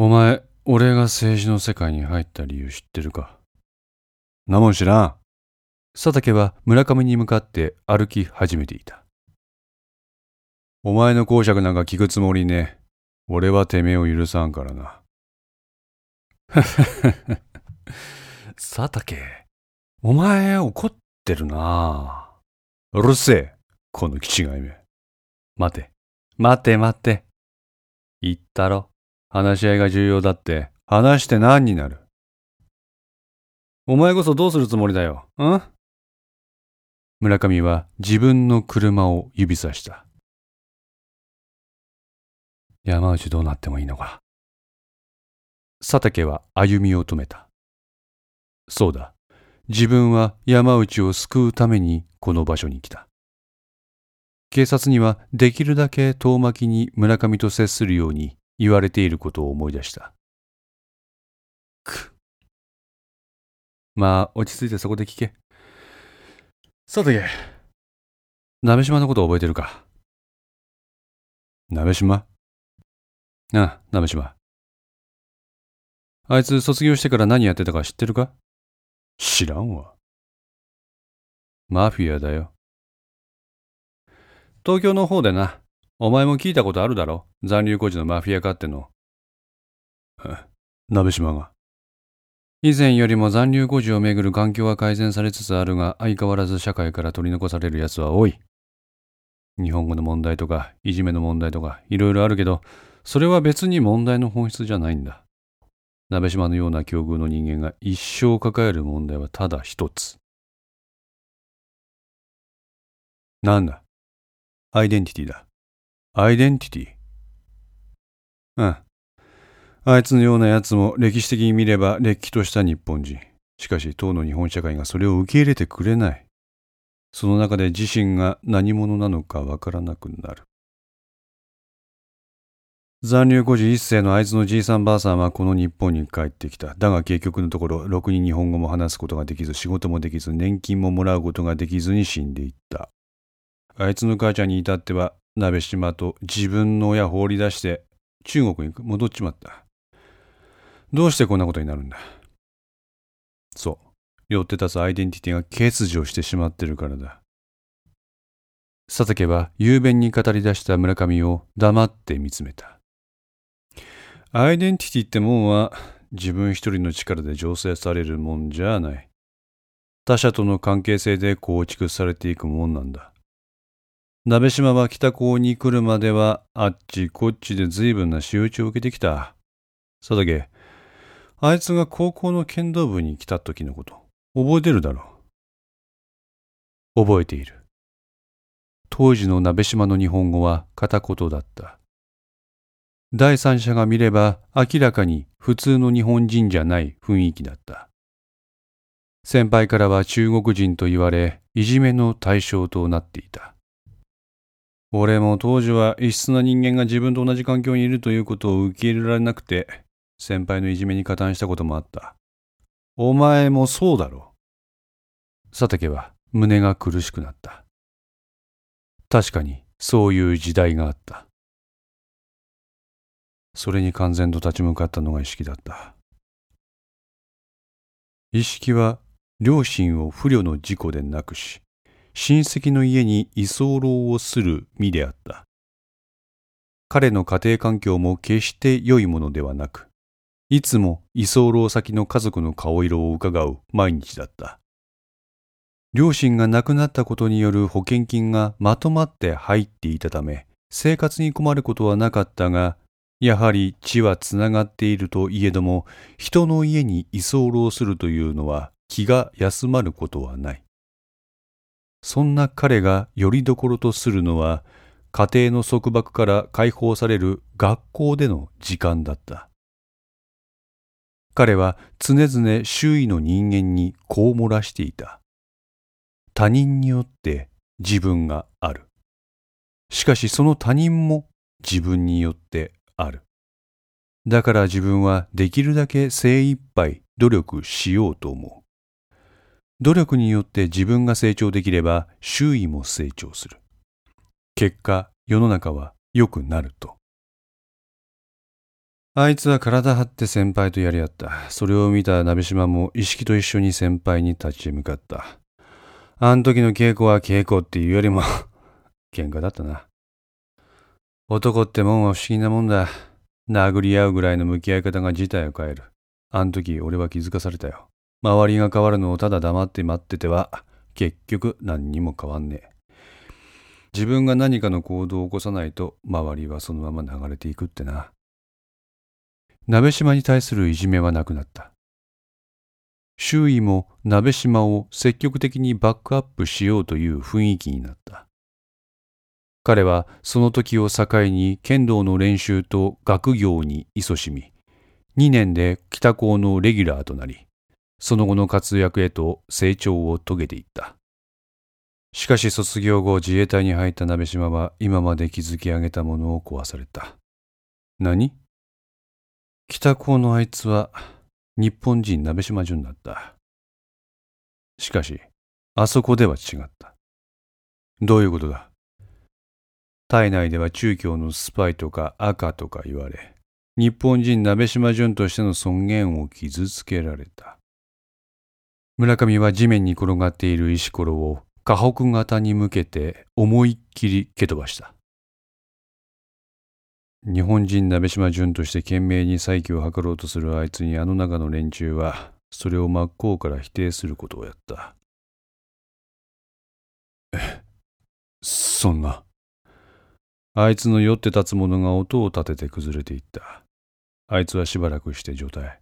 お前、俺が政治の世界に入った理由知ってるか？なもん知らん。佐竹は村上に向かって歩き始めていた。お前の講釈なんか聞くつもりね。俺はてめえを許さんからな。佐竹、お前怒ってるな。うるせえ、この気違いめ。待て、待て待て。言ったろ。話し合いが重要だって、話して何になる？お前こそどうするつもりだよ？ん？村上は自分の車を指さした。山内どうなってもいいのか？佐竹は歩みを止めた。そうだ。自分は山内を救うためにこの場所に来た。警察にはできるだけ遠巻きに村上と接するように言われていることを思い出した。く。まあ、落ち着いてそこで聞け。さて、鍋島のこと覚えてるか？鍋島？ああ、鍋島。あいつ卒業してから何やってたか知ってるか？知らんわ。マフィアだよ。東京の方でな、お前も聞いたことあるだろ？残留孤児のマフィアかっての。鍋島が。以前よりも残留孤児をめぐる環境は改善されつつあるが、相変わらず社会から取り残される奴は多い。日本語の問題とか、いじめの問題とか、いろいろあるけど、それは別に問題の本質じゃないんだ。鍋島のような境遇の人間が一生抱える問題はただ一つ。なんだ？アイデンティティだ。アイデンティティうん。あいつのような奴も歴史的に見ればれっきとした日本人。しかし当の日本社会がそれを受け入れてくれない。その中で自身が何者なのかわからなくなる。残留孤児一世のあいつのじいさんばあさんはこの日本に帰ってきた。だが結局のところ、ろくに日本語も話すことができず、仕事もできず、年金ももらうことができずに死んでいった。あいつの母ちゃんに至っては、鍋島と自分の親放り出して中国に戻っちまった。どうしてこんなことになるんだ？そう。寄って立つアイデンティティが欠如してしまってるからだ。佐竹は雄弁に語り出した村上を黙って見つめた。アイデンティティってもんは自分一人の力で醸成されるもんじゃない。他者との関係性で構築されていくもんなんだ。鍋島は北高に来るまではあっちこっちで随分な仕打ちを受けてきた。佐竹、あいつが高校の剣道部に来た時のこと、覚えてるだろう？覚えている。当時の鍋島の日本語は片言だった。第三者が見れば明らかに普通の日本人じゃない雰囲気だった。先輩からは中国人と言われ、いじめの対象となっていた。俺も当時は異質な人間が自分と同じ環境にいるということを受け入れられなくて、先輩のいじめに加担したこともあった。お前もそうだろう。佐竹は胸が苦しくなった。確かにそういう時代があった。それに完全と立ち向かったのが意識だった。意識は両親を不慮の事故で亡くし、親戚の家に居候をする身であった。彼の家庭環境も決して良いものではなく、いつも居候先の家族の顔色をうかがう毎日だった。両親が亡くなったことによる保険金がまとまって入っていたため、生活に困ることはなかったが、やはり血はつながっているといえども、人の家に居候するというのは気が休まることはない。そんな彼がよりどころとするのは、家庭の束縛から解放される学校での時間だった。彼は常々周囲の人間にこう漏らしていた。他人によって自分がある。しかしその他人も自分によってある。だから自分はできるだけ精一杯努力しようと思う。努力によって自分が成長できれば周囲も成長する。結果、世の中は良くなると。あいつは体張って先輩とやり合った。それを見た鍋島も意識と一緒に先輩に立ち向かった。あん時の稽古は稽古っていうよりも 喧嘩だったな。男ってもんは不思議なもんだ。殴り合うぐらいの向き合い方が事態を変える。あん時俺は気づかされたよ。周りが変わるのをただ黙って待ってては、結局何にも変わんねえ。自分が何かの行動を起こさないと、周りはそのまま流れていくってな。鍋島に対するいじめはなくなった。周囲も鍋島を積極的にバックアップしようという雰囲気になった。彼はその時を境に剣道の練習と学業に勤しみ、2年で北高のレギュラーとなり、その後の活躍へと成長を遂げていった。しかし卒業後自衛隊に入った鍋島は今まで築き上げたものを壊された。何？北高のあいつは日本人鍋島淳だった。しかし、あそこでは違った。どういうことだ？体内では中共のスパイとか赤とか言われ、日本人鍋島淳としての尊厳を傷つけられた。村上は地面に転がっている石ころを河北型に向けて思いっきり蹴飛ばした。日本人鍋島淳として懸命に再起を図ろうとするあいつにあの中の連中はそれを真っ向から否定することをやった。え、そんな。あいつの酔って立つ者が音を立てて崩れていった。あいつはしばらくして状態。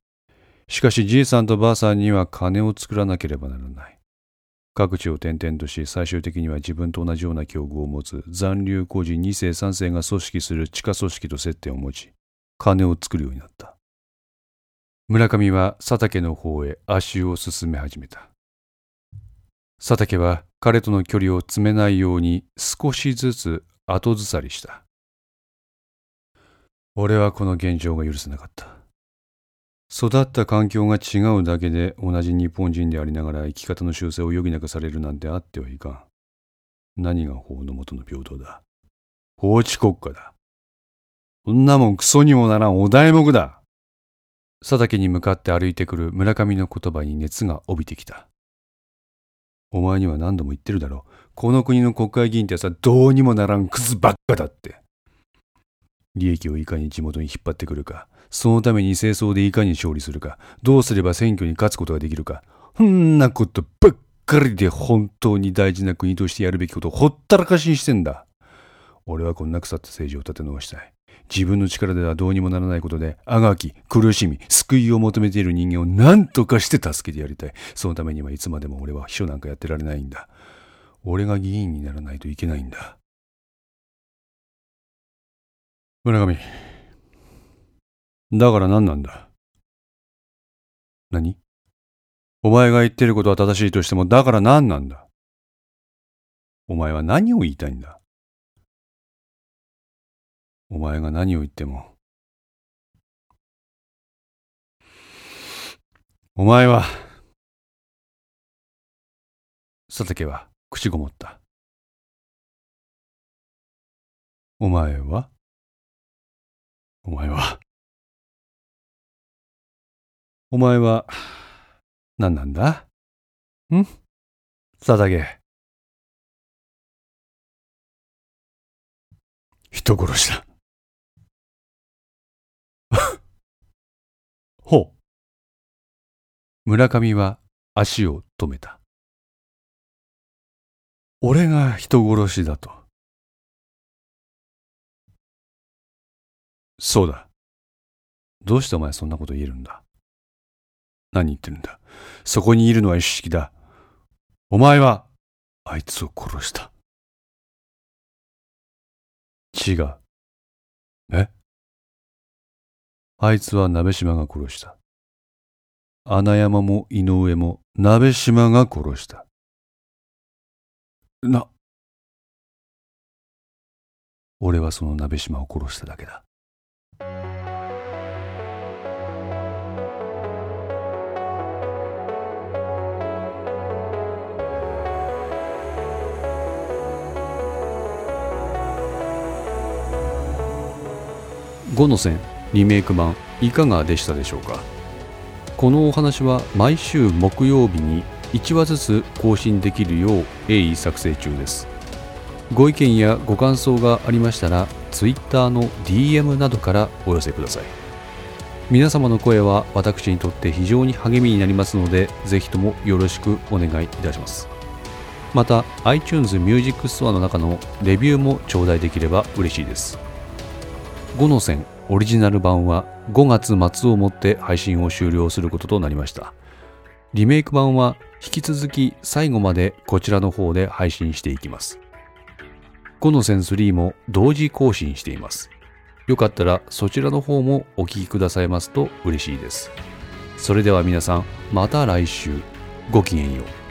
しかしじいさんとばあさんには金を作らなければならない。各地を転々とし、最終的には自分と同じような境遇を持つ残留孤児2世3世が組織する地下組織と接点を持ち、金を作るようになった。村上は佐竹の方へ足を進め始めた。佐竹は彼との距離を詰めないように少しずつ後ずさりした。俺はこの現状が許せなかった。育った環境が違うだけで同じ日本人でありながら生き方の修正を余儀なくされるなんてあってはいかん。何が法の下の平等だ？法治国家だ。そんなもんクソにもならんお題目だ。佐竹に向かって歩いてくる村上の言葉に熱が帯びてきた。お前には何度も言ってるだろう。この国の国会議員ってさ、どうにもならんクズばっかだって。利益をいかに地元に引っ張ってくるか。そのために清掃でいかに勝利するか、どうすれば選挙に勝つことができるか、そんなことばっかりで本当に大事な国としてやるべきことをほったらかしにしてんだ。俺はこんな腐った政治を立て直したい。自分の力ではどうにもならないことで、あがき、苦しみ、救いを求めている人間を何とかして助けてやりたい。そのためにはいつまでも俺は秘書なんかやってられないんだ。俺が議員にならないといけないんだ。村上。だから何なんだ？何？お前が言ってることは正しいとしても、だから何なんだ？お前は何を言いたいんだ？お前が何を言っても。お前は、佐竹は口ごもった。お前はお前はお前は、何なんだ？ん？佐竹。人殺しだ。ほう。村上は足を止めた。俺が人殺しだと。そうだ。どうしてお前そんなこと言えるんだ？何言ってるんだ？そこにいるのは一式だ。お前は、あいつを殺した。違う。え？あいつは鍋島が殺した。穴山も井上も鍋島が殺した。な、俺はその鍋島を殺しただけだ。5の線リメイク版いかがでしたでしょうか？このお話は毎週木曜日に1話ずつ更新できるよう鋭意作成中です。ご意見やご感想がありましたら Twitter の DM などからお寄せください。皆様の声は私にとって非常に励みになりますのでぜひともよろしくお願いいたします。また iTunes Music Store の中のレビューも頂戴できれば嬉しいです。5の線オリジナル版は5月末をもって配信を終了することとなりました。リメイク版は引き続き最後までこちらの方で配信していきます。5の線3も同時更新しています。よかったらそちらの方もお聴きくださいますと嬉しいです。それでは皆さんまた来週。ごきげんよう。